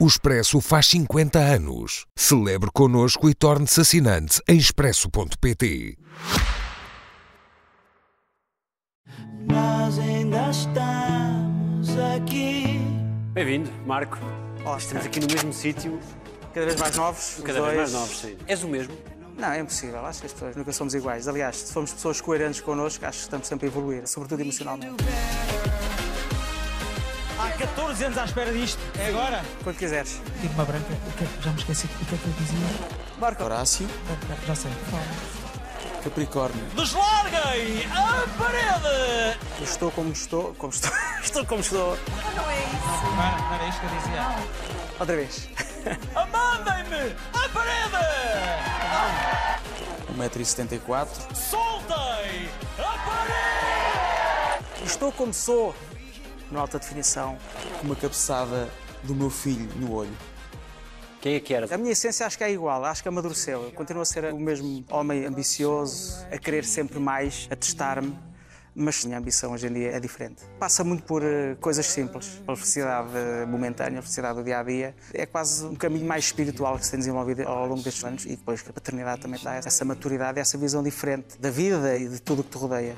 O Expresso faz 50 anos. Celebre connosco e torne-se assinante em expresso.pt. Nós ainda estamos aqui. Bem-vindo, Marco. Olá, Estamos aqui no mesmo sítio, Cada vez mais novos. os cada vez mais novos, sim. És o mesmo? Não, é impossível. Acho que as pessoas nunca somos iguais. Aliás, se formos pessoas coerentes connosco, acho que estamos sempre a evoluir, sobretudo emocionalmente. Há 14 anos à espera disto. É agora? Quando quiseres. Digo uma branca, o que é já me esqueci o que é que eu dizia. Marco. Horácio, Já- sei. Capricórnio. Deslarguem a parede! Eu estou como estou. Como estou. estou como estou. Não, não era isto que eu dizia. Outra vez. Mandem-me a parede! 1,74m. Soltem a parede! Estou como sou. No alta definição. Com uma cabeçada do meu filho no olho. Quem é que era? A minha essência acho que é igual, acho que amadureceu. Eu continuo a ser o mesmo homem ambicioso, a querer sempre mais, a testar-me. Mas a minha ambição hoje em dia é diferente. Passa muito por eh, coisas simples, pela felicidade momentânea, a felicidade do dia a dia. É quase um caminho mais espiritual que se tem desenvolvido ao longo destes anos e depois que a paternidade também dá essa maturidade, essa visão diferente da vida e de tudo o que te rodeia.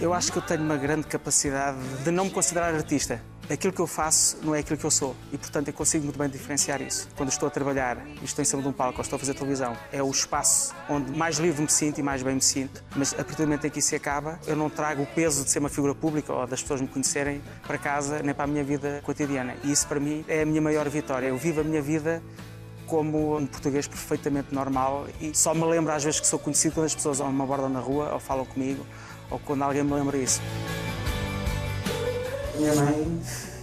Eu acho que eu tenho uma grande capacidade de não me considerar artista. Aquilo que eu faço não é aquilo que eu sou e, portanto, eu consigo muito bem diferenciar isso. Quando estou a trabalhar e estou em cima de um palco ou estou a fazer televisão, é o espaço onde mais livre me sinto e mais bem me sinto. Mas, a partir do momento em que isso acaba, eu não trago o peso de ser uma figura pública ou das pessoas me conhecerem para casa nem para a minha vida cotidiana. E isso, para mim, é a minha maior vitória. Eu vivo a minha vida como um português perfeitamente normal e só me lembro às vezes que sou conhecido quando as pessoas me abordam na rua ou falam comigo ou quando alguém me lembra isso. Minha mãe,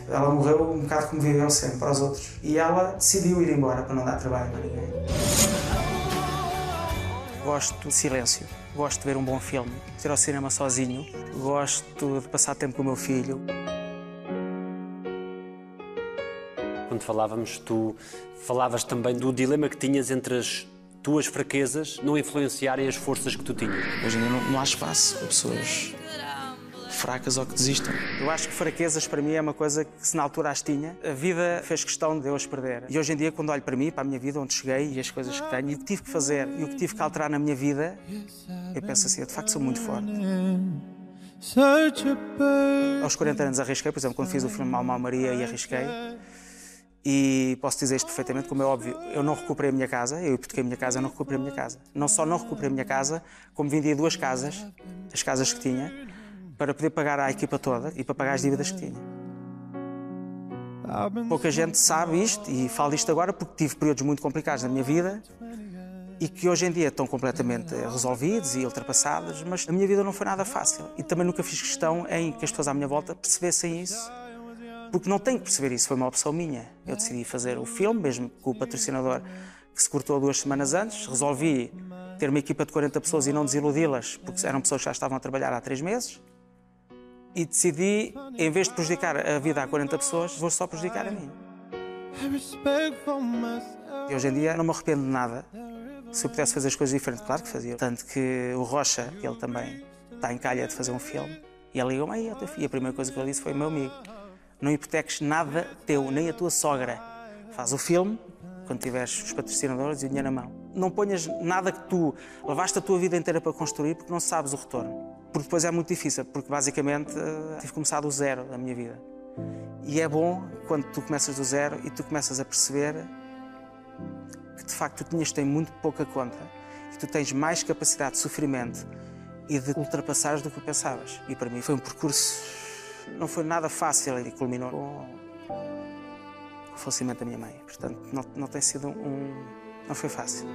ela morreu um bocado como viveu sempre para os outros e ela decidiu ir embora para não dar trabalho a ninguém. Gosto de silêncio, gosto de ver um bom filme, de ir ao cinema sozinho, gosto de passar tempo com o meu filho. Quando falávamos, tu falavas também do dilema que tinhas entre as tuas fraquezas não influenciarem as forças que tu tinhas. Hoje em dia não, não há espaço para pessoas fracas ou que desistam. Eu acho que fraquezas para mim é uma coisa que se na altura as tinha, a vida fez questão de eu as perder. E hoje em dia, quando olho para mim, para a minha vida, onde cheguei e as coisas que tenho, e o que tive que fazer e o que tive que alterar na minha vida, eu penso assim, eu de facto sou muito forte. Aos 40 anos arrisquei, por exemplo, quando fiz o filme Mal Mal Maria e arrisquei. E posso dizer isto perfeitamente, como é óbvio, eu não recuperei a minha casa, eu hipotequei a minha casa, não recuperei a minha casa. Não só não recuperei a minha casa, como vendi duas casas, as casas que tinha, para poder pagar à equipa toda e para pagar as dívidas que tinha. Pouca gente sabe isto e falo disto agora porque tive períodos muito complicados na minha vida e que hoje em dia estão completamente resolvidos e ultrapassados, mas a minha vida não foi nada fácil e também nunca fiz questão em que as pessoas à minha volta percebessem isso, porque não tenho que perceber isso, foi uma opção minha. Eu decidi fazer o filme, mesmo com o patrocinador que se cortou duas semanas antes, resolvi ter uma equipa de 40 pessoas e não desiludi-las, porque eram pessoas que já estavam a trabalhar há três meses e decidi, em vez de prejudicar a vida a 40 pessoas, vou só prejudicar a mim. E hoje em dia não me arrependo de nada. Se eu pudesse fazer as coisas diferentes, claro que fazia. Tanto que o Rocha, ele também está em calha de fazer um filme, e ele ligou-me aí, e a primeira coisa que ele disse foi: meu amigo, não hipoteques nada teu, nem a tua sogra. Faz o filme, quando tiveres os patrocinadores e o dinheiro na mão. Não ponhas nada que tu levaste a tua vida inteira para construir porque não sabes o retorno. Porque depois é muito difícil, porque basicamente eh, tive começado do zero da minha vida. E é bom quando tu começas do zero e tu começas a perceber que de facto tu tinhas tem muito pouca conta e tu tens mais capacidade de sofrimento e de ultrapassares do que pensavas. E para mim foi um percurso, não foi nada fácil e culminou com o falecimento da minha mãe. Portanto, não, não tem sido um. não foi fácil.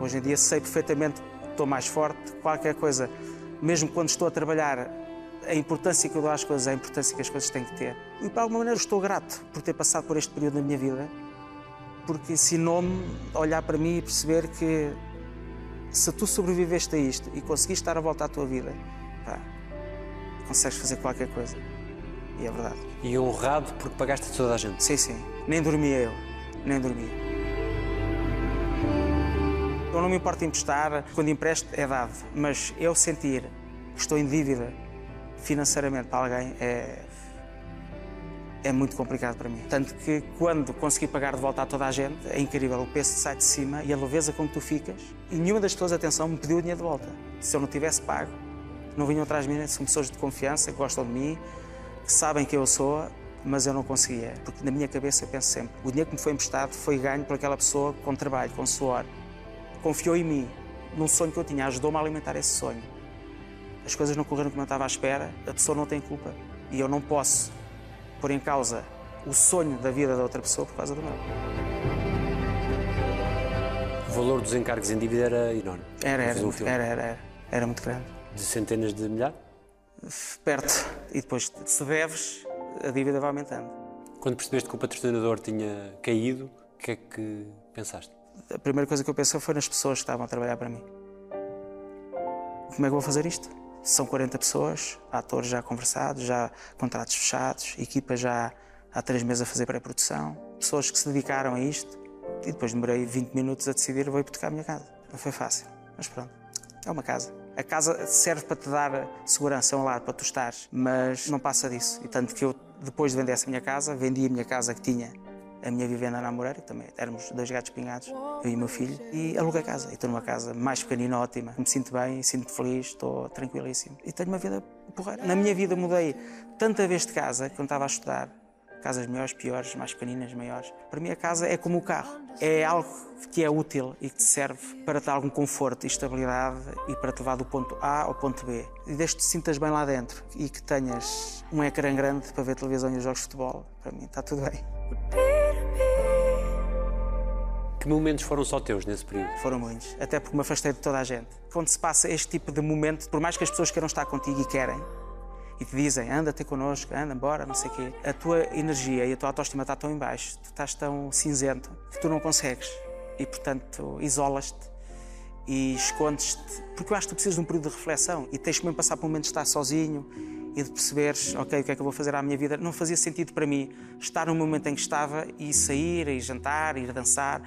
Hoje em dia sei perfeitamente que estou mais forte, qualquer coisa, mesmo quando estou a trabalhar, a importância que eu dou às coisas, a importância que as coisas têm que ter. E por alguma maneira estou grato por ter passado por este período da minha vida, porque ensinou-me a olhar para mim e perceber que se tu sobreviveste a isto e conseguiste dar a volta à tua vida, pá, consegues fazer qualquer coisa. E é verdade. E honrado porque pagaste a toda a gente. Sim, sim. Nem dormia eu. Nem dormia. Eu não me importo emprestar, quando empresto é dado, mas eu sentir que estou em dívida financeiramente para alguém é, é muito complicado para mim. Tanto que quando consegui pagar de volta a toda a gente, é incrível, o peso sai de cima e a leveza como tu ficas. E nenhuma das pessoas, atenção, me pediu o dinheiro de volta. Se eu não tivesse pago, não vinham atrás de mim, são pessoas de confiança, que gostam de mim, que sabem quem eu sou, mas eu não conseguia. Porque na minha cabeça eu penso sempre, o dinheiro que me foi emprestado foi ganho por aquela pessoa com trabalho, com suor. Confiou em mim, num sonho que eu tinha, ajudou-me a alimentar esse sonho. As coisas não correram como eu estava à espera, a pessoa não tem culpa. E eu não posso pôr em causa o sonho da vida da outra pessoa por causa do meu. O valor dos encargos em dívida era enorme. Era, era, um era, era, era, era muito grande. De centenas de milhares? Perto. E depois, se deves, a dívida vai aumentando. Quando percebeste que o patrocinador tinha caído, o que é que pensaste? A primeira coisa que eu pensei foi nas pessoas que estavam a trabalhar para mim. Como é que vou fazer isto? São 40 pessoas, atores já conversados, já contratos fechados, equipa já há três meses a fazer pré-produção, pessoas que se dedicaram a isto e depois demorei 20 minutos a decidir vou hipotecar a minha casa. Não foi fácil, mas pronto. É uma casa. A casa serve para te dar segurança, é um lar para tu estares, mas não passa disso. E tanto que eu, depois de vender essa minha casa, vendi a minha casa que tinha a minha vivenda na Amoreira, que também éramos dois gatos pingados, eu e meu filho, e aluguei a casa. E estou numa casa mais pequenina, ótima, me sinto bem, sinto-me feliz, estou tranquilíssimo. E tenho uma vida porreira. Na minha vida mudei tanta vez de casa, quando estava a estudar, casas melhores, piores, mais pequeninas, maiores. Para mim a casa é como o carro, é algo que é útil e que te serve para te dar algum conforto e estabilidade e para te levar do ponto A ao ponto B. E desde que te sintas bem lá dentro e que tenhas um ecrã grande para ver televisão e os jogos de futebol, para mim está tudo bem. Que momentos foram só teus nesse período? Foram muitos, até porque me afastei de toda a gente. Quando se passa este tipo de momento, por mais que as pessoas queiram estar contigo e querem, e te dizem, anda ter connosco, anda embora, não sei o quê, a tua energia e a tua autoestima está tão em baixo, tu estás tão cinzento, que tu não consegues. E, portanto, isolas-te e escondes-te. Porque eu acho que tu precisas de um período de reflexão e tens que mesmo passar por um momento de estar sozinho e de perceberes, ok, o que é que eu vou fazer à minha vida. Não fazia sentido para mim estar no momento em que estava e sair, e jantar, ir dançar,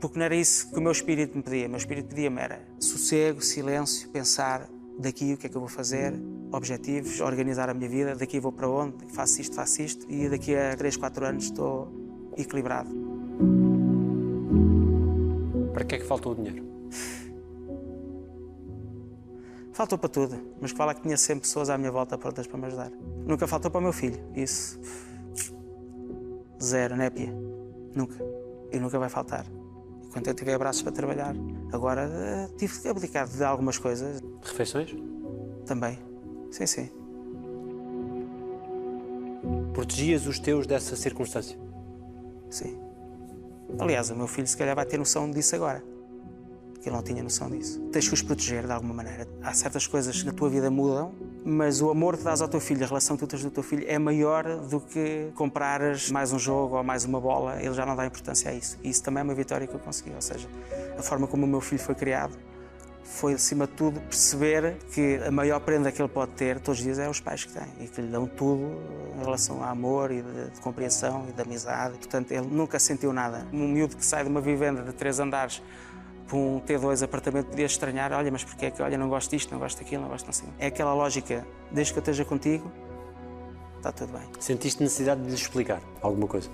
porque não era isso que o meu espírito me pedia. O meu espírito pedia-me era sossego, silêncio, pensar daqui o que é que eu vou fazer, objetivos, organizar a minha vida, daqui vou para onde, faço isto, faço isto, e daqui a 3, 4 anos estou equilibrado. Para que é que faltou o dinheiro? Faltou para tudo, mas que fala que tinha sempre pessoas à minha volta prontas para me ajudar. Nunca faltou para o meu filho, isso. Zero, népia. Nunca. E nunca vai faltar. Enquanto eu tiver braços para trabalhar. Agora, eh, tive que abdicar de algumas coisas Refeições? também. Sim, sim. Protegias os teus dessa circunstância? Sim. Aliás, o meu filho se calhar vai ter noção disso agora. Porque ele não tinha noção disso. Tens que os proteger de alguma maneira. Há certas coisas que na tua vida mudam, mas o amor que dás ao teu filho, a relação que tu tens do teu filho é maior do que comprares mais um jogo ou mais uma bola. Ele já não dá importância a isso. E isso também é uma vitória que eu consegui. Ou seja, a forma como o meu filho foi criado foi, acima de tudo, perceber que a maior prenda que ele pode ter todos os dias é os pais que têm e que lhe dão tudo em relação a amor e de, de compreensão e de amizade. Portanto, ele nunca sentiu nada. Um miúdo que sai de uma vivenda de três andares para um T2 apartamento podia estranhar, olha, mas porquê é que, olha, não gosto disto, não gosto daquilo, não gosto assim. É aquela lógica, desde que eu esteja contigo, está tudo bem. Sentiste necessidade de lhe explicar alguma coisa?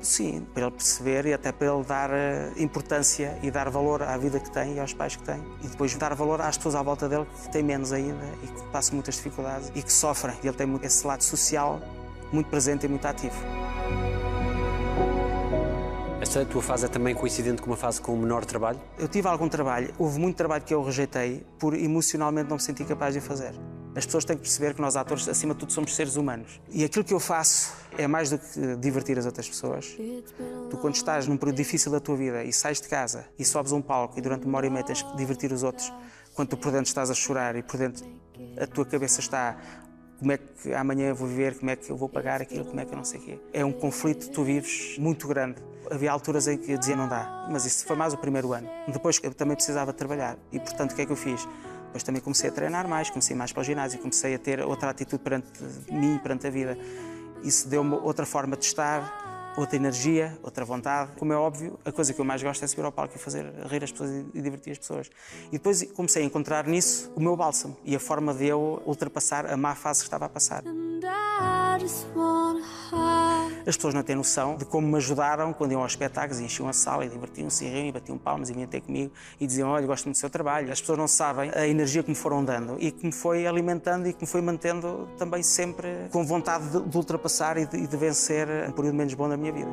Sim, para ele perceber e até para ele dar eh, importância e dar valor à vida que tem e aos pais que tem. E depois dar valor às pessoas à volta dele que têm menos ainda e que passam muitas dificuldades e que sofrem. E ele tem esse lado social muito presente e muito ativo. Essa tua fase é também coincidente com uma fase com menor trabalho? Eu tive algum trabalho, houve muito trabalho que eu rejeitei por emocionalmente não me sentir capaz de fazer. As pessoas têm que perceber que nós, atores, acima de tudo, somos seres humanos. E aquilo que eu faço é mais do que divertir as outras pessoas. Tu, quando estás num período difícil da tua vida e sais de casa e sobes um palco e durante uma hora e meia tens que divertir os outros, quando tu por dentro estás a chorar e por dentro a tua cabeça está como é que amanhã vou viver, como é que eu vou pagar aquilo, como é que eu não sei o quê. É um conflito que tu vives muito grande. Havia alturas em que eu dizia não dá, mas isso foi mais o primeiro ano. Depois eu também precisava trabalhar e, portanto, o que é que eu fiz? Depois também comecei a treinar mais, comecei mais para o ginásio, comecei a ter outra atitude perante mim, perante a vida. Isso deu-me outra forma de estar outra energia, outra vontade. Como é óbvio, a coisa que eu mais gosto é subir ao palco e fazer rir as pessoas e divertir as pessoas. E depois comecei a encontrar nisso o meu bálsamo e a forma de eu ultrapassar a má fase que estava a passar. As pessoas não têm noção de como me ajudaram quando iam aos espetáculos e enchiam a sala e divertiam-se e riam e batiam palmas e vinham ter comigo e diziam: Olha, gosto muito do seu trabalho. As pessoas não sabem a energia que me foram dando e que me foi alimentando e que me foi mantendo também sempre com vontade de, de ultrapassar e de, e de vencer um período menos bom da minha vida.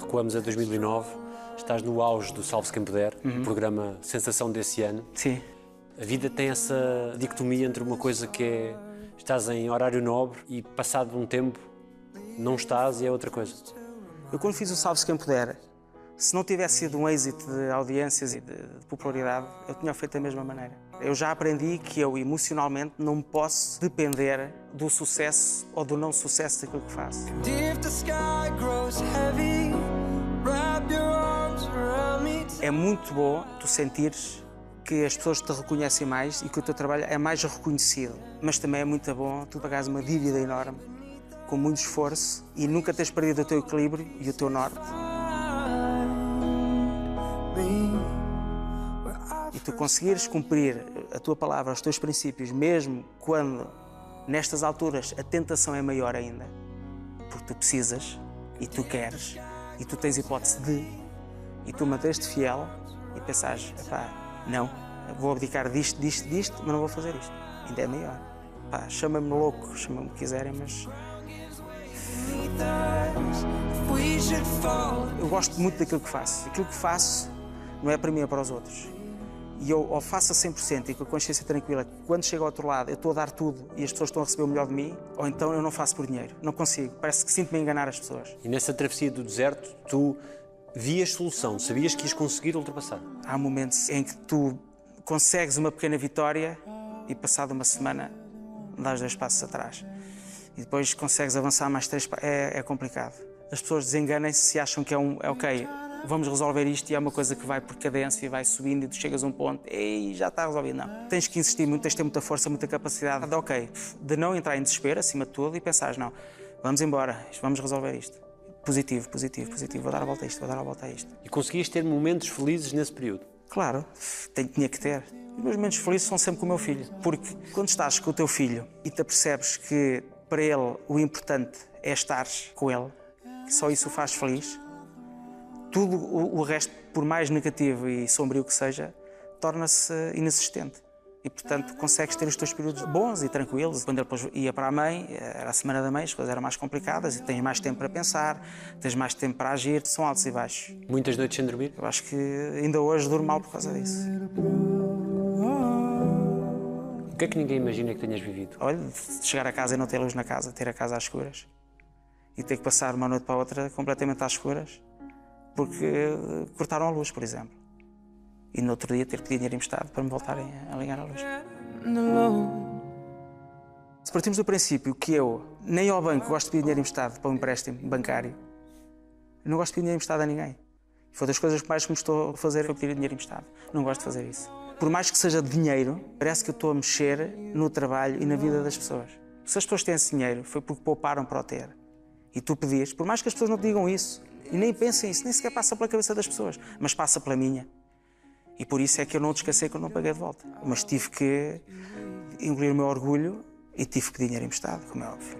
Recuamos a 2009, estás no auge do Salve-se Quem Puder, Uhum. programa sensação desse ano. Sim. A vida tem essa dicotomia entre uma coisa que é estás em horário nobre e passado um tempo não estás e é outra coisa. Eu, quando fiz o Salve-se Quem Puder, se não tivesse sido um êxito de audiências e de, de popularidade, eu tinha feito da mesma maneira. Eu já aprendi que eu, emocionalmente, não posso depender do sucesso ou do não sucesso daquilo que faço. É muito bom tu sentires que as pessoas te reconhecem mais e que o teu trabalho é mais reconhecido. Mas também é muito bom tu pagares uma dívida enorme, com muito esforço, e nunca teres perdido o teu equilíbrio e o teu norte. E tu conseguires cumprir a tua palavra, os teus princípios, mesmo quando nestas alturas a tentação é maior ainda, porque tu precisas e tu queres e tu tens hipótese de, e tu manteste fiel e pensares, pá, não, vou abdicar disto, disto, disto, mas não vou fazer isto. Ainda é. Pá, chama-me louco, chama-me o que quiserem, mas eu gosto muito daquilo que faço. Aquilo que faço não é para mim, é para os outros. E eu ou faço a 100% e com a consciência tranquila que quando chego ao outro lado eu estou a dar tudo e as pessoas estão a receber o melhor de mim, ou então eu não faço por dinheiro. Não consigo. Parece que sinto-me a enganar as pessoas. E nessa travessia do deserto, tu vias solução, sabias que ias conseguir ultrapassar. Há momentos em que tu consegues uma pequena vitória e passado uma semana dás dois passos atrás. E depois consegues avançar mais três. É, é complicado. As pessoas desenganam-se se acham que é um. É ok, vamos resolver isto e é uma coisa que vai por cadência e vai subindo e tu chegas a um ponto e já está resolvido. Não. Tens que insistir muito, tens de ter muita força, muita capacidade. De, ok, de não entrar em desespero acima de tudo e pensares, não, vamos embora, vamos resolver isto. Positivo, positivo, positivo. Vou dar a volta a isto, vou dar a volta a isto. E conseguias ter momentos felizes nesse período. Claro, tinha que ter. Os meus momentos felizes são sempre com o meu filho. Porque quando estás com o teu filho e te apercebes que para ele o importante é estar com ele, que só isso o faz feliz, tudo o, o resto, por mais negativo e sombrio que seja, torna-se inexistente. E, portanto, consegues ter os teus períodos bons e tranquilos. Quando ele depois ia para a mãe, era a semana da mãe, as coisas eram mais complicadas e tens mais tempo para pensar, tens mais tempo para agir, são altos e baixos. Muitas noites sem dormir. Eu acho que ainda hoje durmo mal por causa disso. O que é que ninguém imagina que tenhas vivido? Olha, de chegar a casa e não ter luz na casa, ter a casa às escuras e ter que passar uma noite para outra completamente às escuras porque cortaram a luz, por exemplo. E no outro dia ter pedido dinheiro emprestado para me voltarem a ligar a luz. Se partimos do princípio que eu, nem ao banco, gosto de pedir dinheiro emprestado para um empréstimo bancário, não gosto de pedir dinheiro emprestado a ninguém. Foi das coisas que mais me custou fazer foi pedir dinheiro emprestado. Não gosto de fazer isso. Por mais que seja dinheiro, parece que eu estou a mexer no trabalho e na vida das pessoas. Se as pessoas têm esse dinheiro, foi porque pouparam para o ter. E tu pedires, por mais que as pessoas não te digam isso, e nem pensem isso, nem sequer passa pela cabeça das pessoas, mas passa pela minha. E por isso é que eu não descansei que eu não paguei de volta. Mas tive que engolir o meu orgulho e tive que dinheiro emprestado, como é óbvio.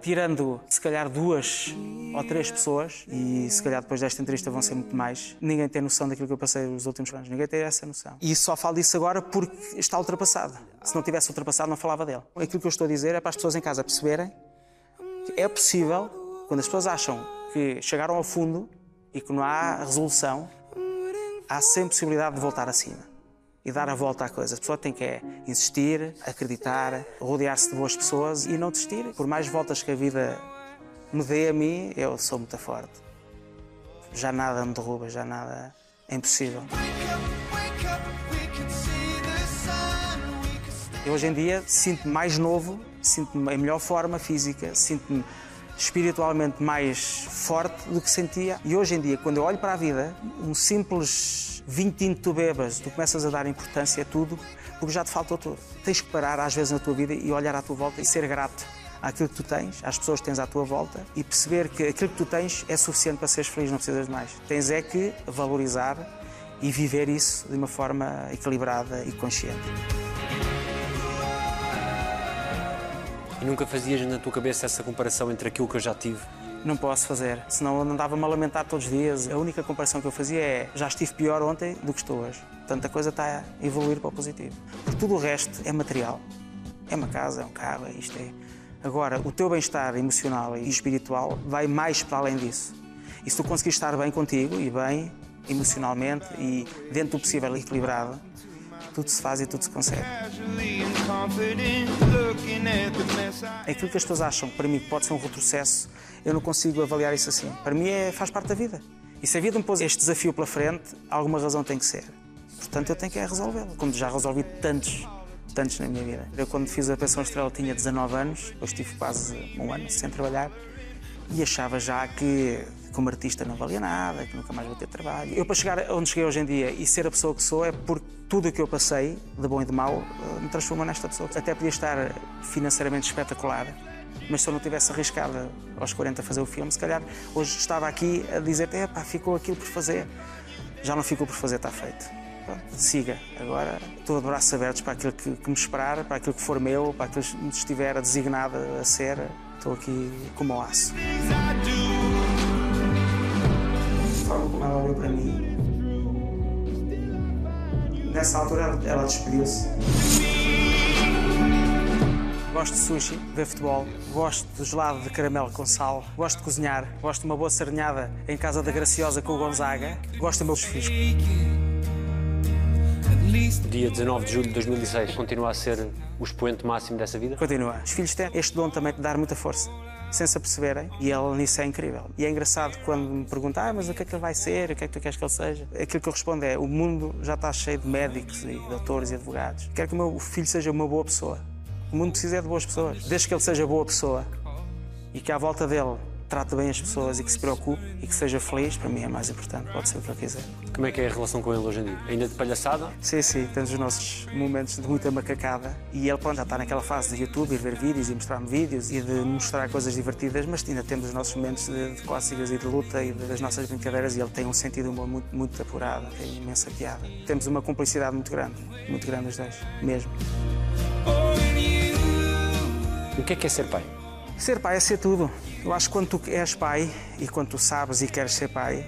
Tirando, se calhar, duas ou três pessoas, e se calhar depois desta entrevista vão ser muito mais, ninguém tem noção daquilo que eu passei os últimos anos. Ninguém tem essa noção. E só falo disso agora porque está ultrapassado. Se não tivesse ultrapassado, não falava dele. Aquilo que eu estou a dizer é para as pessoas em casa perceberem que é possível, quando as pessoas acham que chegaram ao fundo e que não há resolução, há sempre possibilidade de voltar acima e dar a volta à coisa. A pessoa tem que é insistir, acreditar, rodear-se de boas pessoas e não desistir. Por mais voltas que a vida me dê a mim, eu sou muito forte. Já nada me derruba, já nada é impossível. Eu hoje em dia sinto-me mais novo, sinto-me em melhor forma física, sinto-me espiritualmente mais forte do que sentia. E hoje em dia, quando eu olho para a vida, um simples vinho tinto tu bebas, tu começas a dar importância a tudo, porque já te faltou tudo. Tens que parar às vezes na tua vida e olhar à tua volta e ser grato àquilo que tu tens, às pessoas que tens à tua volta e perceber que aquilo que tu tens é suficiente para seres feliz, não precisas de mais. Tens é que valorizar e viver isso de uma forma equilibrada e consciente. E nunca fazias na tua cabeça essa comparação entre aquilo que eu já tive? Não posso fazer, senão eu andava-me a lamentar todos os dias. A única comparação que eu fazia é já estive pior ontem do que estou hoje. Portanto, a coisa está a evoluir para o positivo. Porque tudo o resto é material. É uma casa, é um carro, é isto é. Agora, o teu bem-estar emocional e espiritual vai mais para além disso. E se tu conseguires estar bem contigo e bem emocionalmente e dentro do possível equilibrado, tudo se faz e tudo se consegue. I Aquilo que as pessoas acham que para mim pode ser um retrocesso, eu não consigo avaliar isso assim. Para mim é, faz parte da vida. E se a vida me pôs este desafio pela frente, alguma razão tem que ser. Portanto, eu tenho que é resolvê-lo. Como já resolvi tantos, tantos na minha vida. Eu, quando fiz a Pensão Estrela, tinha 19 anos, eu estive quase um ano sem trabalhar e achava já que como artista não valia nada, que nunca mais vou ter trabalho. Eu, para chegar onde cheguei hoje em dia e ser a pessoa que sou, é porque tudo o que eu passei, de bom e de mau, eh, me transforma nesta pessoa. Até podia estar financeiramente espetacular, mas se eu não tivesse arriscado aos 40 a fazer o filme, se calhar hoje estava aqui a dizer: pá, ficou aquilo por fazer. Já não ficou por fazer, está feito. Pronto, siga. Agora estou de braços abertos para aquilo que, que me esperar, para aquilo que for meu, para aquilo que me estiver designado a ser. Estou aqui como ao aço. Forma como ela olhou para mim. Nessa altura ela, ela despediu-se. Gosto de sushi, ver futebol, gosto de gelado de caramelo com sal, gosto de cozinhar, gosto de uma boa sardinhada em casa da Graciosa com o Gonzaga, gosto dos meus filhos. Dia 19 de julho de 2006 continua a ser o expoente máximo dessa vida? Continua. Os filhos têm este dom também de dar muita força, sem se aperceberem, e ele nisso é incrível. E é engraçado quando me perguntam, ah, mas o que é que ele vai ser, o que é que tu queres que ele seja? Aquilo que eu respondo é, o mundo já está cheio de médicos e doutores e advogados. Quero que o meu filho seja uma boa pessoa. O mundo precisa é de boas pessoas. Desde que ele seja boa pessoa e que à volta dele trate bem as pessoas e que se preocupe e que seja feliz, para mim é mais importante. Pode ser o que ele quiser. Como é que é a relação com ele hoje em dia? Ainda de palhaçada? Sim, sim, temos os nossos momentos de muita macacada e ele pronto, já está naquela fase de YouTube, ir ver vídeos e mostrar-me vídeos e de mostrar coisas divertidas, mas ainda temos os nossos momentos de, de cócegas e de luta e das nossas brincadeiras e ele tem um sentido de humor muito, muito apurado, tem imensa piada. Temos uma cumplicidade muito grande, muito grande os dois, mesmo. O que é que é ser pai? Ser pai é ser tudo. Eu acho que quando tu és pai e quando tu sabes e queres ser pai,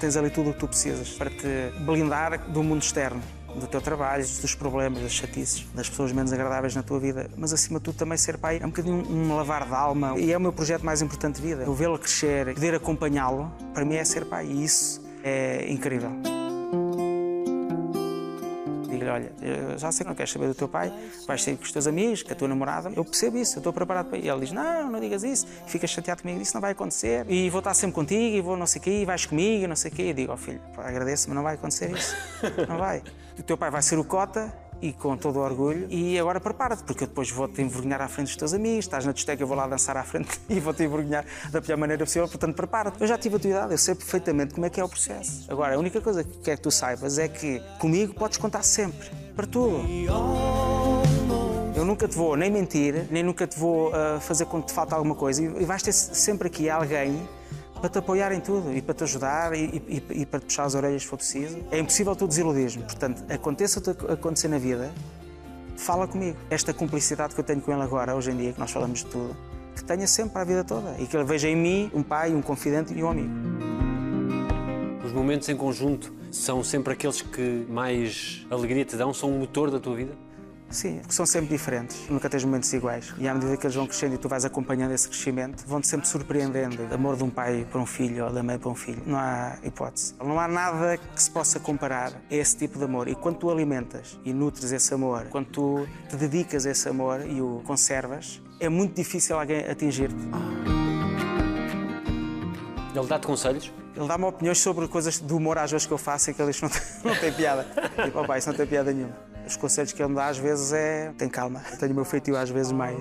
tens ali tudo o que tu precisas para te blindar do mundo externo, do teu trabalho, dos problemas, das chatices, das pessoas menos agradáveis na tua vida. Mas acima de tudo também ser pai é um bocadinho um lavar de alma e é o meu projeto mais importante de vida. Eu vê-lo crescer, poder acompanhá-lo, para mim é ser pai e isso é incrível. Digo-lhe, olha, já sei que não queres saber do teu pai, vais sair com os teus amigos, com a tua namorada, eu percebo isso, eu estou preparado para ir. Ele diz, não, não digas isso, fica chateado comigo, isso não vai acontecer, e vou estar sempre contigo, e vou não sei o quê, e vais comigo, e não sei o quê. Eu digo, ó filho, pá, agradeço, mas não vai acontecer isso, não vai. O teu pai vai ser o cota, e com todo o orgulho, e agora prepara-te, porque eu depois vou-te envergonhar à frente dos teus amigos, estás na discoteca, eu vou lá dançar à frente e vou-te envergonhar da pior maneira possível, portanto prepara-te. Eu já tive a tua idade, eu sei perfeitamente como é que é o processo. Agora, a única coisa que quero que tu saibas é que comigo podes contar sempre, para tudo. Eu nunca te vou nem mentir, nem nunca te vou ah, fazer com que te falta alguma coisa, e vais ter sempre aqui alguém para te apoiar em tudo e para te ajudar e, e- e para te puxar as orelhas se for preciso. É impossível tu desiludir-me. Portanto, aconteça o que acontecer na vida, fala comigo. Esta cumplicidade que eu tenho com ele agora, hoje em dia, que nós falamos de tudo, que tenha sempre para a vida toda e que ele veja em mim um pai, um confidente e um amigo. Os momentos em conjunto são sempre aqueles que mais alegria te dão? São o motor da tua vida? Sim, porque são sempre diferentes, nunca tens momentos iguais. E à medida que eles vão crescendo e tu vais acompanhando esse crescimento, vão-te sempre surpreendendo. O amor de um pai para um filho ou da mãe para um filho, não há hipótese. Não há nada que se possa comparar a esse tipo de amor. E quando tu alimentas e nutres esse amor, quando tu te dedicas a esse amor e o conservas, é muito difícil alguém atingir-te. Ele dá-te conselhos? Ele dá-me opiniões sobre coisas do humor às vezes que eu faço e que ele diz que não não tem piada. Tipo, oh, pai, isso não tem piada nenhuma. Os conselhos que ele me dá às vezes é tem calma. Eu tenho o meu feitio às vezes mais.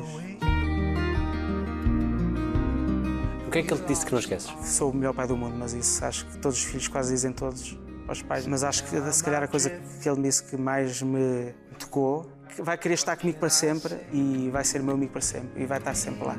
que é que ele te disse que não esqueces? Sou o melhor pai do mundo, mas isso acho que todos os filhos quase dizem todos aos pais. Mas acho que se calhar a coisa que ele me disse que mais me tocou, que vai querer estar comigo para sempre e vai ser meu amigo para sempre e vai estar sempre lá.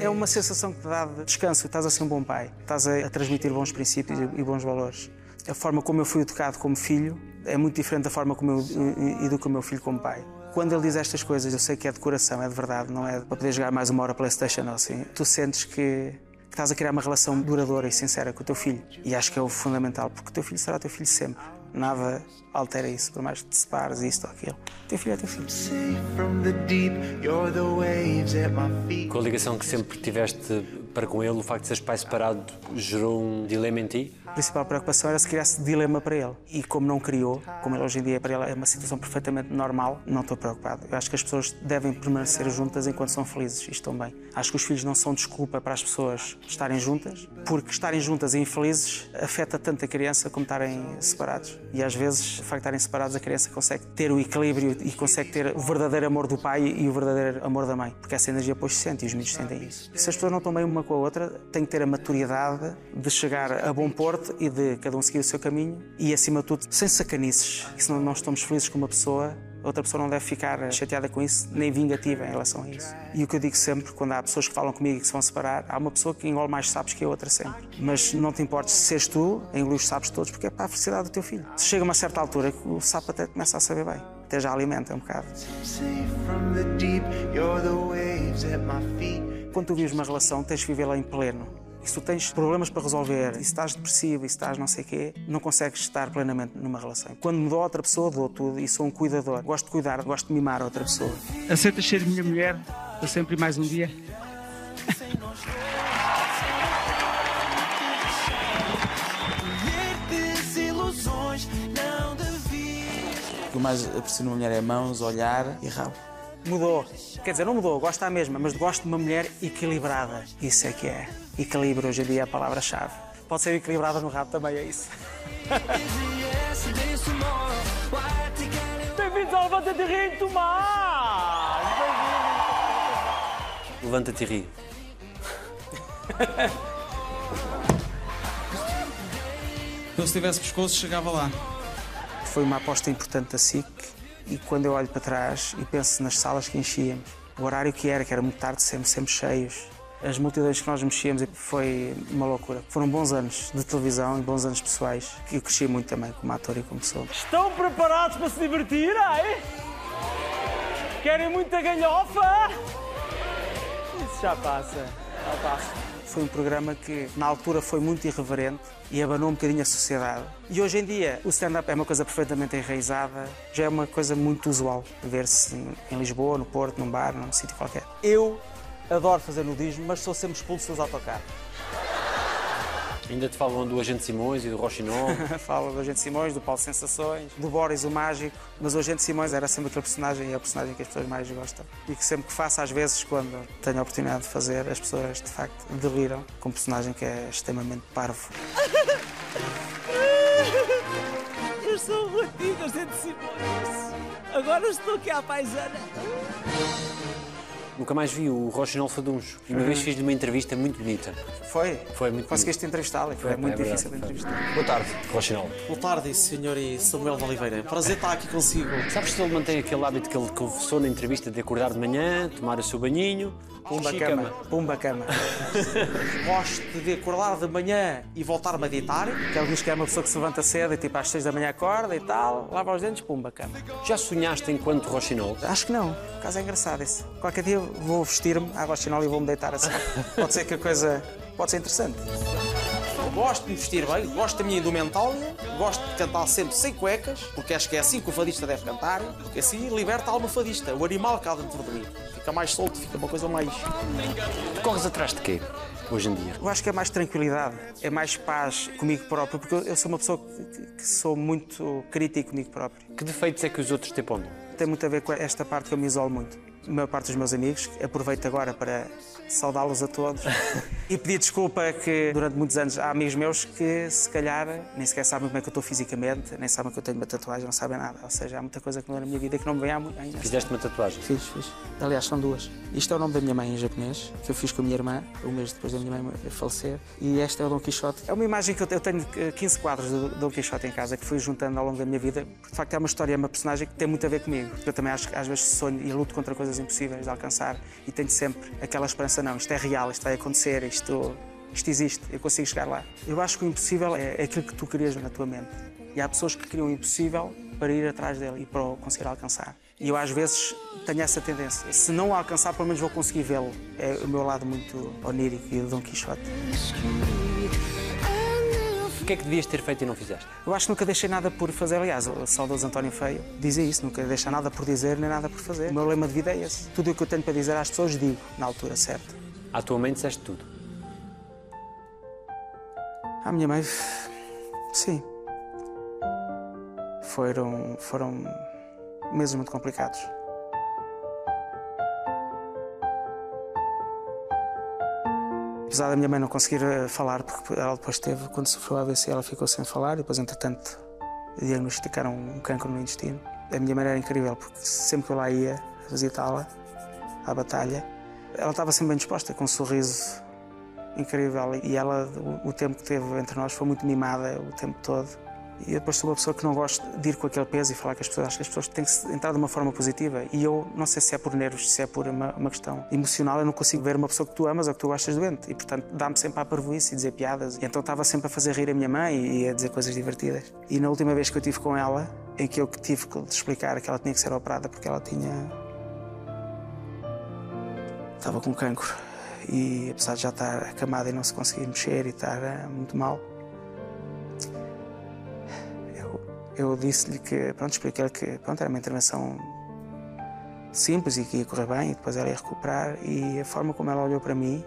É uma sensação que te dá de descanso, estás a ser um bom pai, estás a, transmitir bons princípios e bons valores. A forma como eu fui educado como filho é muito diferente da forma como eu educo o meu filho como pai. Quando ele diz estas coisas, eu sei que é de coração, é de verdade, não é para poder jogar mais uma hora Playstation ou assim. Tu sentes que, que estás a criar uma relação duradoura e sincera com o teu filho. E acho que é o fundamental, porque o teu filho será o teu filho sempre. Nada altera isso, por mais que te separes isto ou aquilo. O teu filho é teu filho. Com a ligação que sempre tiveste para com ele, o facto de seres pai separado gerou um dilema em ti? A principal preocupação era se criasse dilema para ele. E como não criou, como ele hoje em dia para ele é uma situação perfeitamente normal, não estou preocupado. Eu acho que as pessoas devem permanecer juntas enquanto são felizes e estão bem. Acho que os filhos não são desculpa para as pessoas estarem juntas, porque estarem juntas e infelizes afeta tanto a criança como estarem separados. E às vezes, o facto de estarem separados, a criança consegue ter o equilíbrio e consegue ter o verdadeiro amor do pai e o verdadeiro amor da mãe, porque essa energia depois se sente e os miúdos sentem isso. Se as pessoas não estão bem uma com a outra, têm que ter a maturidade de chegar a bom porto e de cada um seguir o seu caminho e, acima de tudo, sem sacanices. E se não, estamos felizes com uma pessoa, outra pessoa não deve ficar chateada com isso, nem vingativa em relação a isso. E o que eu digo sempre, quando há pessoas que falam comigo e que se vão separar, há uma pessoa que engole mais sapos que a outra sempre. Mas não te importes se seres tu, engolir os sapos todos, porque é para a felicidade do teu filho. Se chega a uma certa altura que o sapo até começa a saber bem, até já alimenta um bocado. Quando tu vives uma relação, tens de vivê-la em pleno. E se tu tens problemas para resolver, e se estás depressivo, e se estás não sei o quê, não consegues estar plenamente numa relação. Quando me dou a outra pessoa, dou tudo e sou um cuidador. Gosto de cuidar, gosto de mimar a outra pessoa. Aceitas ser minha mulher para sempre e mais um dia? O que eu mais aprecio numa mulher é mãos, olhar e rabo. Mudou. Quer dizer, não mudou, gosto da mesma, mas gosto de uma mulher equilibrada. Isso é que é. Equilíbrio hoje em dia é a palavra-chave. Pode ser equilibrada no rabo também, é isso. Bem-vindos ao Levanta-te e Ri, Tomás! Levanta-te e ri. Eu se tivesse pescoço, chegava lá. Foi uma aposta importante da SIC e quando eu olho para trás e penso nas salas que enchíamos, o horário que era, que era muito tarde, sempre, sempre cheios, as multidões que nós mexíamos, foi uma loucura. Foram bons anos de televisão e bons anos pessoais, que eu cresci muito também como ator e como pessoa. Estão preparados para se divertir, ai? Querem muita galhofa? Isso já passa, já passa. Foi um programa que na altura foi muito irreverente e abanou um bocadinho a sociedade. E hoje em dia o stand-up é uma coisa perfeitamente enraizada, já é uma coisa muito usual ver-se em- em Lisboa, no Porto, num bar, num sítio qualquer. Eu adoro fazer nudismo, mas sou sempre expulso dos autocarros. Ainda te falam do Agente Simões e do Rochinol. Fala do Agente Simões, do Paulo Sensações, do Boris o Mágico, mas o Agente Simões era sempre aquele personagem e é o personagem que as pessoas mais gostam. E que sempre que faço, às vezes, quando tenho a oportunidade de fazer, as pessoas de facto deliram com um personagem que é extremamente parvo. Eu sou o antigo Agente Simões. Agora estou aqui à paisana. Nunca mais vi o Rochinol Faduns. E uma vez fiz-lhe uma entrevista muito bonita. Foi? Foi muito Conseguiste entrevistá-lo e foi, muito é difícil entrevistar. Boa tarde, Rochinol. Boa tarde, senhor e Samuel de Oliveira. Prazer estar aqui consigo. Sabes se ele mantém aquele hábito que ele confessou na entrevista de acordar de manhã, tomar o seu banhinho, Pumba cama. Pumba cama. Gosto de acordar de manhã e voltar-me a deitar. Que diz que é uma pessoa que se levanta cedo e tipo às 6 da manhã acorda e tal, lava os dentes, pumba cama. Já sonhaste enquanto Rochinol? Acho que não. O caso é engraçado isso. Qualquer dia vou vestir-me à Rochinol e vou-me deitar assim. Pode ser que a coisa. Pode ser interessante. Gosto de me vestir bem, gosto da minha indumentária, gosto de cantar sempre sem cuecas, porque acho que é assim que o fadista deve cantar, porque assim liberta a alma fadista, o animal que há dentro de mim. Fica mais solto, fica uma coisa mais. Corres atrás de quê, hoje em dia? Eu acho que é mais tranquilidade, é mais paz comigo próprio, porque eu- eu sou uma pessoa que, que sou muito crítico comigo próprio. Que defeitos é que os outros te apontam? Tem muito a ver com esta parte que eu me isolo muito. a maior parte dos meus amigos. Aproveito agora para saudá-los a todos e pedir desculpa que durante muitos anos há amigos meus que se calhar nem sequer sabem como é que eu estou fisicamente, nem sabem que eu tenho uma tatuagem, não sabem nada. Ou seja, há muita coisa que não é na minha vida que não me vem há muito ainda. Fizeste uma tatuagem? Fiz, fiz. Aliás, são duas. Isto é o nome da minha mãe em japonês, que eu fiz com a minha irmã, um mês depois da minha mãe falecer. E esta é o Dom Quixote. É uma imagem que eu tenho, eu tenho eh, 15 quadros do Dom Quixote em casa, que fui juntando ao longo da minha vida. Porque, de facto, é uma história, é uma personagem que tem muito a ver comigo. Eu também acho que às vezes sonho e luto contra coisas impossíveis de alcançar e tenho sempre aquela esperança, não, isto é real, isto vai acontecer, isto, isto existe, eu consigo chegar lá. Eu acho que o impossível é aquilo que tu crias na tua mente. E há pessoas que criam o impossível para ir atrás dele e para o conseguir alcançar. E eu às vezes tenho essa tendência. Se não o alcançar, pelo menos vou conseguir vê-lo. É o meu lado muito onírico e do Dom Quixote. O que é que devias ter feito e não fizeste? Eu acho que nunca deixei nada por fazer. Aliás, o saudoso António Feio dizia isso: nunca deixa nada por dizer nem nada por fazer. O meu lema de vida é esse. Tudo o que eu tenho para dizer às pessoas, digo na altura certa. À tua mãe disseste tudo. À minha mãe, sim. Foram, foram meses muito complicados. Apesar da minha mãe não conseguir eh, falar, porque ela depois teve, quando sofreu AVC, ela ficou sem falar e depois, entretanto, diagnosticaram um cancro no intestino. A minha mãe era incrível, porque sempre que eu lá ia visitá-la, à batalha, ela estava sempre bem disposta, com um sorriso incrível. E ela, o tempo que teve entre nós, foi muito mimada o tempo todo. E eu depois sou uma pessoa que não gosto de ir com aquele peso e falar com as pessoas. Que as pessoas têm que entrar de uma forma positiva. E eu não sei se é por nervos, se é por uma, uma questão emocional, eu não consigo ver uma pessoa que tu amas ou que tu gostas doente. E portanto dá-me sempre a parvoíce e dizer piadas. E então estava sempre a fazer rir a minha mãe e a dizer coisas divertidas. E na última vez que eu tive com ela, em que eu tive que lhe explicar que ela tinha que ser operada porque ela tinha. estava com cancro. E apesar de já estar acamada e não se conseguir mexer e estar eh, muito mal, eu disse-lhe que, pronto, expliquei-lhe que pronto, era uma intervenção simples e que ia correr bem e depois ela ia recuperar e a forma como ela olhou para mim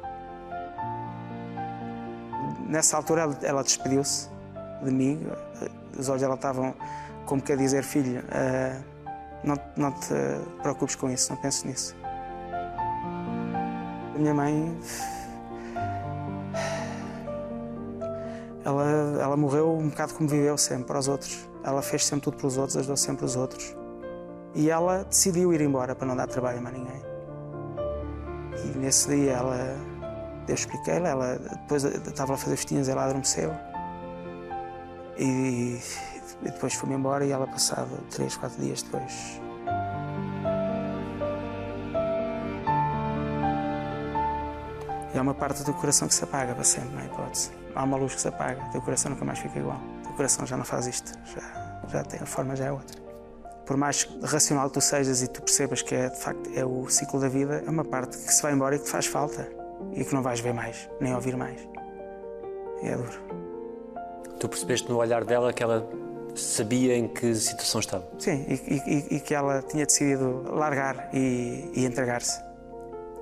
nessa altura ela, ela despediu-se de mim os olhos dela estavam como quer dizer filho eh, não, não te preocupes com isso, não penses nisso. A minha mãe ela, ela morreu um bocado como viveu sempre para os outros ela fez sempre tudo pelos outros, ajudou sempre os outros. E ela decidiu ir embora para não dar trabalho a mais ninguém. E nesse dia ela. Eu expliquei-lhe, ela depois estava a fazer festinhas, ela adormeceu. E, e depois fui-me embora e ela passava três, quatro dias depois. E há uma parte do coração que se apaga para sempre, não há hipótese. Há uma luz que se apaga, teu coração nunca mais fica igual. O coração já não faz isto, já, já tem, a forma já é outra. Por mais racional que tu sejas e tu percebas que é, de facto é o ciclo da vida, é uma parte que se vai embora e que te faz falta e que não vais ver mais, nem ouvir mais. E é duro. Tu percebeste no olhar dela que ela sabia em que situação estava? Sim, e, e- e que ela tinha decidido largar e, e entregar-se.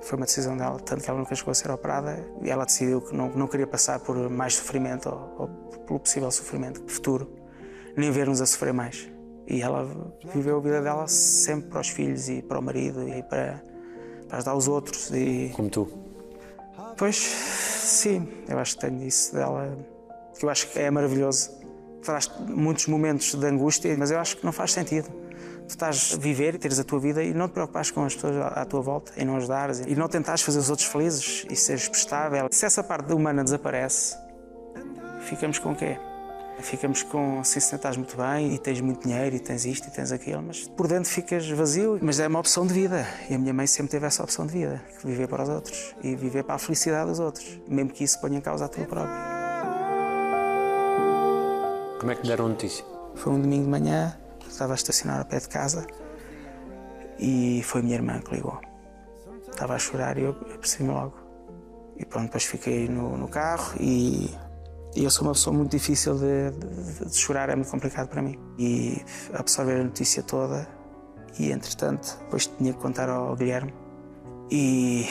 Foi uma decisão dela, tanto que ela nunca chegou a ser operada e ela decidiu que não, não queria passar por mais sofrimento ou, ou pelo possível sofrimento futuro, nem ver-nos a sofrer mais. E ela viveu a vida dela sempre para os filhos e para o marido e para, para ajudar os outros. E, Como tu. Pois, sim, eu acho que tenho isso dela, que eu acho que é maravilhoso. Traz muitos momentos de angústia, mas eu acho que não faz sentido. Tu estás a viver e teres a tua vida e não te preocupares com as pessoas à tua volta e não ajudares e não tentares fazer os outros felizes e seres prestável. Se essa parte humana desaparece, ficamos com o quê? Ficamos com, se estás muito bem e tens muito dinheiro e tens isto e tens aquilo, mas por dentro ficas vazio. Mas é uma opção de vida e a minha mãe sempre teve essa opção de vida, viver para os outros e viver para a felicidade dos outros, mesmo que isso ponha em causa a tua própria. Como é que deram a notícia? Foi um domingo de manhã, estava a estacionar ao pé de casa e foi a minha irmã que ligou. Estava a chorar e eu percebi-me logo. E pronto, depois fiquei no, no carro e, e eu sou uma pessoa muito difícil de, de- de chorar, é muito complicado para mim. E absorver a notícia toda e entretanto depois tinha que contar ao Guilherme e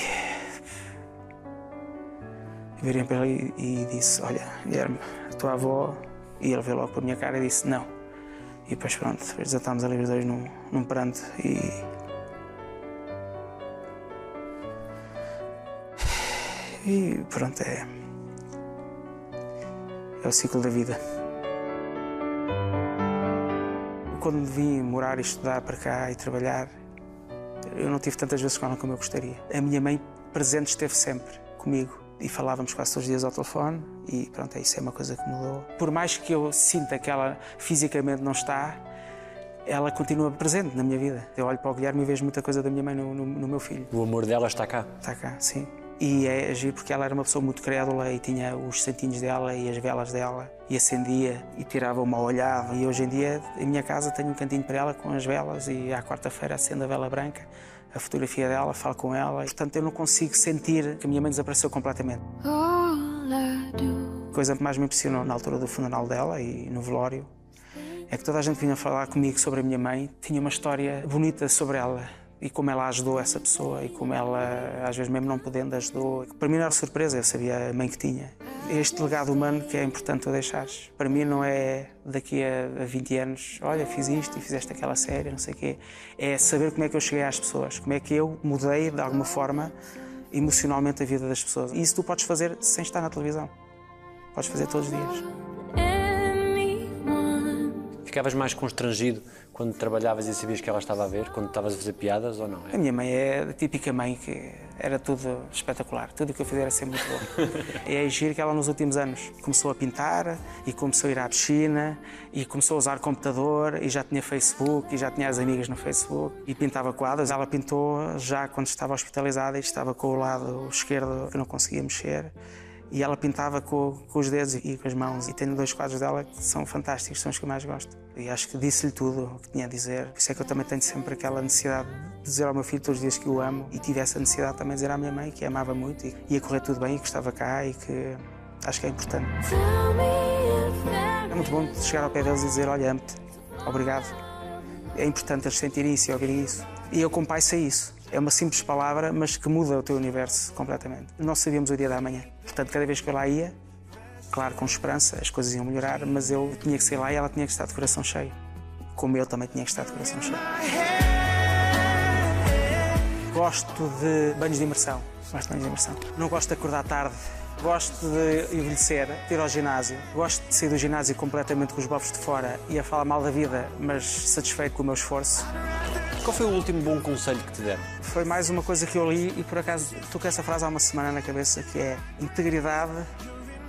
virei para ele e disse, olha Guilherme, a tua avó e ele veio logo para a minha cara e disse não. E depois pronto, já estávamos ali os dois num, num pranto e. E pronto, é. É o ciclo da vida. Quando vim morar e estudar para cá e trabalhar, eu não tive tantas vezes com ela como eu gostaria. A minha mãe presente esteve sempre comigo e falávamos quase todos os dias ao telefone e pronto, é isso é uma coisa que mudou. Por mais que eu sinta que ela fisicamente não está, ela continua presente na minha vida. Eu olho para o Guilherme e vejo muita coisa da minha mãe no, no- no meu filho. O amor dela está cá. Está cá, sim. E é agir porque ela era uma pessoa muito crédula e tinha os santinhos dela e as velas dela e acendia e tirava uma olhada. E hoje em dia, em minha casa, tenho um cantinho para ela com as velas e à quarta-feira acendo a vela branca, a fotografia dela, falo com ela. Portanto, eu não consigo sentir que a minha mãe desapareceu completamente. A coisa que mais me impressionou na altura do funeral dela e no velório é que toda a gente vinha falar comigo sobre a minha mãe, tinha uma história bonita sobre ela e como ela ajudou essa pessoa e como ela, às vezes mesmo não podendo, ajudou. Para mim era surpresa, eu sabia a mãe que tinha. Este legado humano que é importante tu deixares. Para mim não é daqui a a 20 anos, olha, fiz isto e fizeste aquela série, não sei o quê. É saber como é que eu cheguei às pessoas, como é que eu mudei de alguma forma emocionalmente a vida das pessoas. E isso tu podes fazer sem estar na televisão. Podes fazer todos os dias. Ficavas mais constrangido quando trabalhavas e sabias que ela estava a ver, quando estavas a fazer piadas ou não? A minha mãe é a típica mãe que era tudo espetacular. Tudo o que eu fizia era sempre muito bom. é a giro que ela nos últimos anos começou a pintar e começou a ir à piscina e começou a usar computador e já tinha Facebook e já tinha as amigas no Facebook e pintava quadros. Ela pintou já quando estava hospitalizada e estava com o lado esquerdo que não conseguia mexer. E ela pintava com, com os dedos e com as mãos. E tenho dois quadros dela que são fantásticos, são os que eu mais gosto. E acho que disse-lhe tudo o que tinha a dizer. Por isso é que eu também tenho sempre aquela necessidade de dizer ao meu filho todos os dias que o amo. E tive essa necessidade também de dizer à minha mãe que a amava muito e ia correr tudo bem e que estava cá e que acho que é importante. É muito bom chegar ao pé deles e dizer: Olha, amo-te, obrigado. É importante eles sentirem isso e ouvirem isso. E eu, como pai, sei isso. É uma simples palavra, mas que muda o teu universo completamente. Não sabíamos o dia da manhã. Portanto, cada vez que eu lá ia, claro, com esperança, as coisas iam melhorar, mas eu tinha que sair lá e ela tinha que estar de coração cheio. Como eu também tinha que estar de coração cheio. Gosto de banhos de imersão. Gosto de banhos de imersão. Não gosto de acordar tarde. Gosto de envelhecer, de ir ao ginásio. Gosto de sair do ginásio completamente com os bofos de fora e a falar mal da vida, mas satisfeito com o meu esforço. Qual foi o último bom conselho que te deram? Foi mais uma coisa que eu li e por acaso estou com essa frase há uma semana na cabeça que é integridade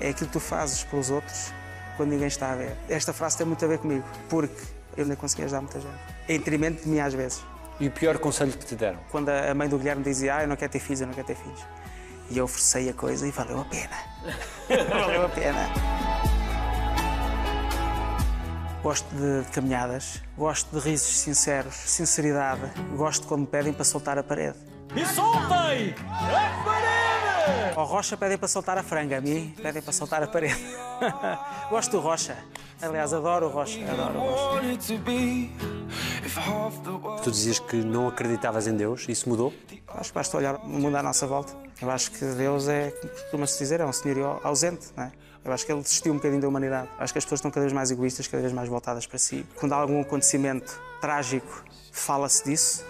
é aquilo que tu fazes pelos outros quando ninguém está a ver. Esta frase tem muito a ver comigo, porque eu nem consegui ajudar muita gente. Em detrimento de mim às vezes. E o pior conselho que te deram? Quando a mãe do Guilherme dizia, ah, eu não quero ter filhos, eu não quero ter filhos. E eu forcei a coisa e valeu a pena. valeu a pena. Gosto de caminhadas, gosto de risos sinceros, sinceridade. Gosto quando me pedem para soltar a parede. E soltei a parede! Ao Rocha pedem para soltar a franga, a mim pedem para soltar a parede. gosto do Rocha. Aliás, adoro o Rocha, adoro o Rocha. Tu dizias que não acreditavas em Deus, isso mudou? Acho que basta olhar o mundo à nossa volta. Eu acho que Deus é, costuma-se dizer, é um senhorio ausente, não é? Eu acho que ele desistiu um bocadinho da humanidade. Acho que as pessoas estão cada vez mais egoístas, cada vez mais voltadas para si. Quando há algum acontecimento trágico, fala-se disso.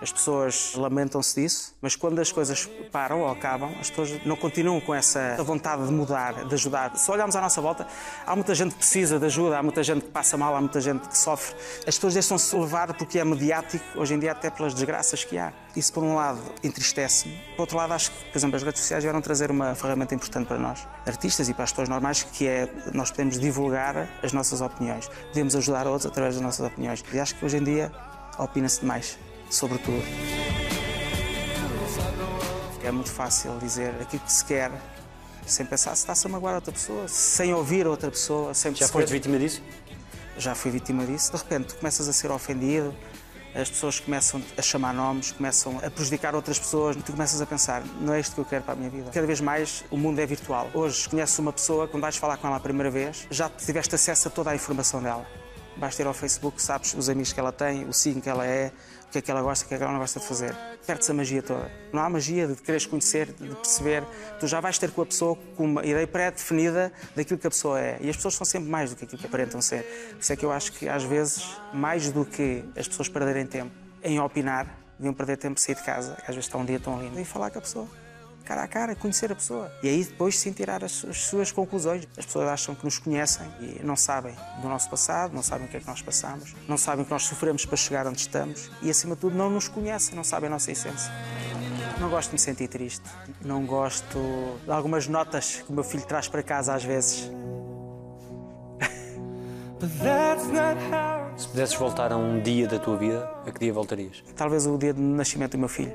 As pessoas lamentam-se disso, mas quando as coisas param ou acabam, as pessoas não continuam com essa vontade de mudar, de ajudar. Se olharmos à nossa volta, há muita gente que precisa de ajuda, há muita gente que passa mal, há muita gente que sofre. As pessoas deixam-se levar porque é mediático, hoje em dia, até pelas desgraças que há. Isso, por um lado, entristece-me. Por outro lado, acho que, por exemplo, as redes sociais vieram trazer uma ferramenta importante para nós, artistas e para as pessoas normais, que é nós podemos divulgar as nossas opiniões, podemos ajudar outros através das nossas opiniões. E acho que hoje em dia opina-se demais sobre tudo. É muito fácil dizer aquilo que se quer sem pensar se está-se a magoar outra pessoa, sem ouvir outra pessoa, sem Já foste vítima disso? já fui vítima disso. De repente, tu começas a ser ofendido, as pessoas começam a chamar nomes, começam a prejudicar outras pessoas, tu começas a pensar, não é isto que eu quero para a minha vida. Cada vez mais o mundo é virtual. Hoje conheces uma pessoa, quando vais falar com ela a primeira vez, já tiveste acesso a toda a informação dela. Basta ir ao Facebook, sabes os amigos que ela tem, o signo que ela é, o que é que ela gosta, o que é que ela não gosta de fazer. Perde-se a magia toda. Não há magia de quereres conhecer, de perceber. Tu já vais ter com a pessoa com uma ideia pré-definida daquilo que a pessoa é. E as pessoas são sempre mais do que aquilo que aparentam ser. Por isso é que eu acho que, às vezes, mais do que as pessoas perderem tempo em opinar, deviam perder tempo de sair de casa, que às vezes está um dia tão lindo, e falar com a pessoa. Cara a cara, conhecer a pessoa. E aí depois sim tirar as, as suas conclusões. As pessoas acham que nos conhecem e não sabem do nosso passado, não sabem o que é que nós passamos, não sabem o que nós sofremos para chegar onde estamos e, acima de tudo, não nos conhecem, não sabem a nossa essência. Não gosto de me sentir triste. Não gosto de algumas notas que o meu filho traz para casa às vezes. But that's not how Se pudesses voltar a um dia da tua vida, a que dia voltarias? Talvez o dia de nascimento do meu filho,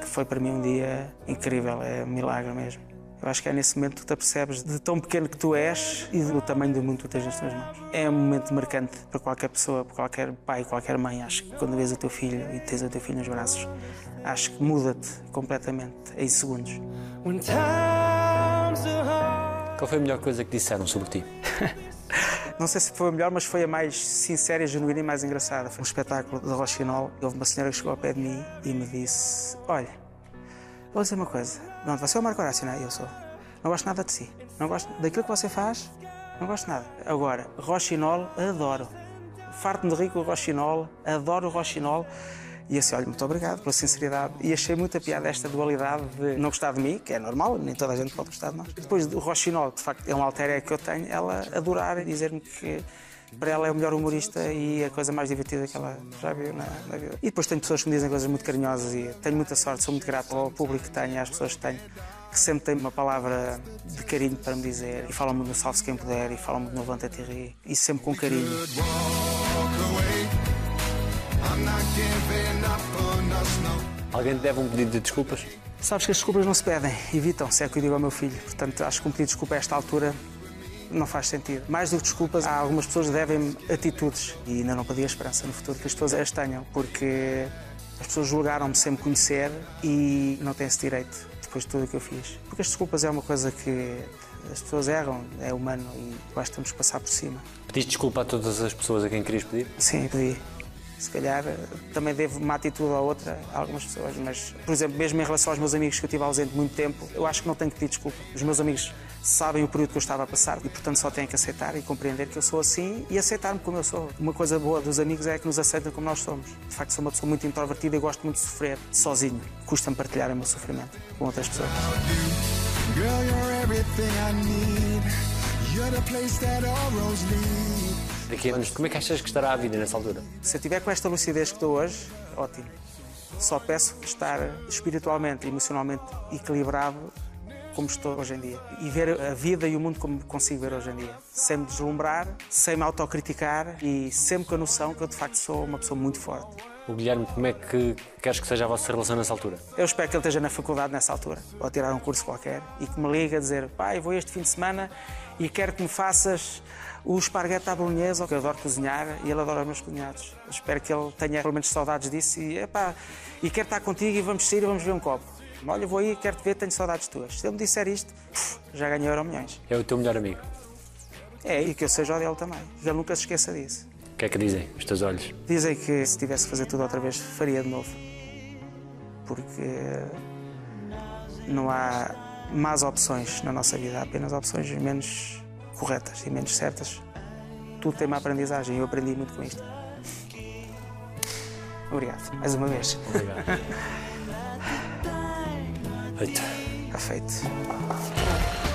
que foi para mim um dia incrível, é um milagre mesmo. Eu acho que é nesse momento que tu te apercebes de tão pequeno que tu és e do tamanho do mundo que tu tens nas tuas mãos. É um momento marcante para qualquer pessoa, para qualquer pai, qualquer mãe. Acho que quando vês o teu filho e tens o teu filho nos braços, acho que muda-te completamente em segundos. Qual foi a melhor coisa que disseram sobre ti? Não sei se foi a melhor, mas foi a mais sincera, genuína e mais engraçada. Foi um espetáculo de Rochinol. Houve uma senhora que chegou ao pé de mim e me disse: Olha, vou dizer uma coisa. Não, você é o Marco Horácio, não é? Eu sou. Não gosto nada de si. Não gosto daquilo que você faz. Não gosto nada. Agora, Rochinol, adoro. Farto-me de rir com o Rochinol. Adoro o Rochinol. E assim, olha, muito obrigado pela sinceridade. E achei muita piada esta dualidade de não gostar de mim, que é normal, nem toda a gente pode gostar de nós. Depois do Rochinol, de facto, é um alter ego que eu tenho, ela adorar e dizer-me que para ela é o melhor humorista e a coisa mais divertida que ela já viu na, na vida. E depois tenho pessoas que me dizem coisas muito carinhosas e tenho muita sorte, sou muito grato ao público que tenho às pessoas que tenho, que sempre têm uma palavra de carinho para me dizer e falam-me no Salve-se Quem Puder e falam-me no Levanta-te e e sempre com carinho. Alguém te deve um pedido de desculpas? Sabes que as desculpas não se pedem, evitam-se, é o que eu digo ao meu filho. Portanto, acho que um pedido de desculpa a esta altura não faz sentido. Mais do que desculpas, há algumas pessoas que devem atitudes e ainda não pedi a esperança no futuro que as pessoas as tenham, porque as pessoas julgaram-me sem me conhecer e não têm esse direito depois de tudo o que eu fiz. Porque as desculpas é uma coisa que as pessoas erram, é humano e basta temos que passar por cima. Pediste desculpa a todas as pessoas a quem querias pedir? Sim, pedi. Se calhar eh, também devo uma atitude ou outra a algumas pessoas, mas, por exemplo, mesmo em relação aos meus amigos que eu tive ausente muito tempo, eu acho que não tenho que pedir desculpa. Os meus amigos sabem o período que eu estava a passar e, portanto, só têm que aceitar e compreender que eu sou assim e aceitar-me como eu sou. Uma coisa boa dos amigos é que nos aceitam como nós somos. De facto, sou uma pessoa muito introvertida e gosto muito de sofrer sozinho. Custa-me partilhar o meu sofrimento com outras pessoas. Girl, Daqui a anos, como é que achas que estará a vida nessa altura? Se eu tiver com esta lucidez que estou hoje, ótimo. Só peço estar espiritualmente e emocionalmente equilibrado como estou hoje em dia. E ver a vida e o mundo como consigo ver hoje em dia. Sem me deslumbrar, sem me autocriticar e sempre com a noção que eu de facto sou uma pessoa muito forte. O Guilherme, como é que queres que seja a vossa relação nessa altura? Eu espero que ele esteja na faculdade nessa altura, ou a tirar um curso qualquer, e que me ligue a dizer: pai, vou este fim de semana e quero que me faças o esparguete à bolonhesa, que eu adoro cozinhar e ele adora os meus cozinhados. Eu espero que ele tenha pelo menos saudades disso e, epá, e quero estar contigo e vamos sair e vamos ver um copo. Olha, vou aí, quero te ver, tenho saudades tuas. Se ele me disser isto, já ganhei euro milhões. É o teu melhor amigo. É, e que eu seja o dele também. Ele nunca se esqueça disso. O que é que dizem os teus olhos? Dizem que se tivesse que fazer tudo outra vez, faria de novo. Porque não há más opções na nossa vida, há apenas opções menos corretas e menos certas. Tudo tem uma aprendizagem e eu aprendi muito com isto. Obrigado, mais uma vez. Obrigado. Feito. Está feito.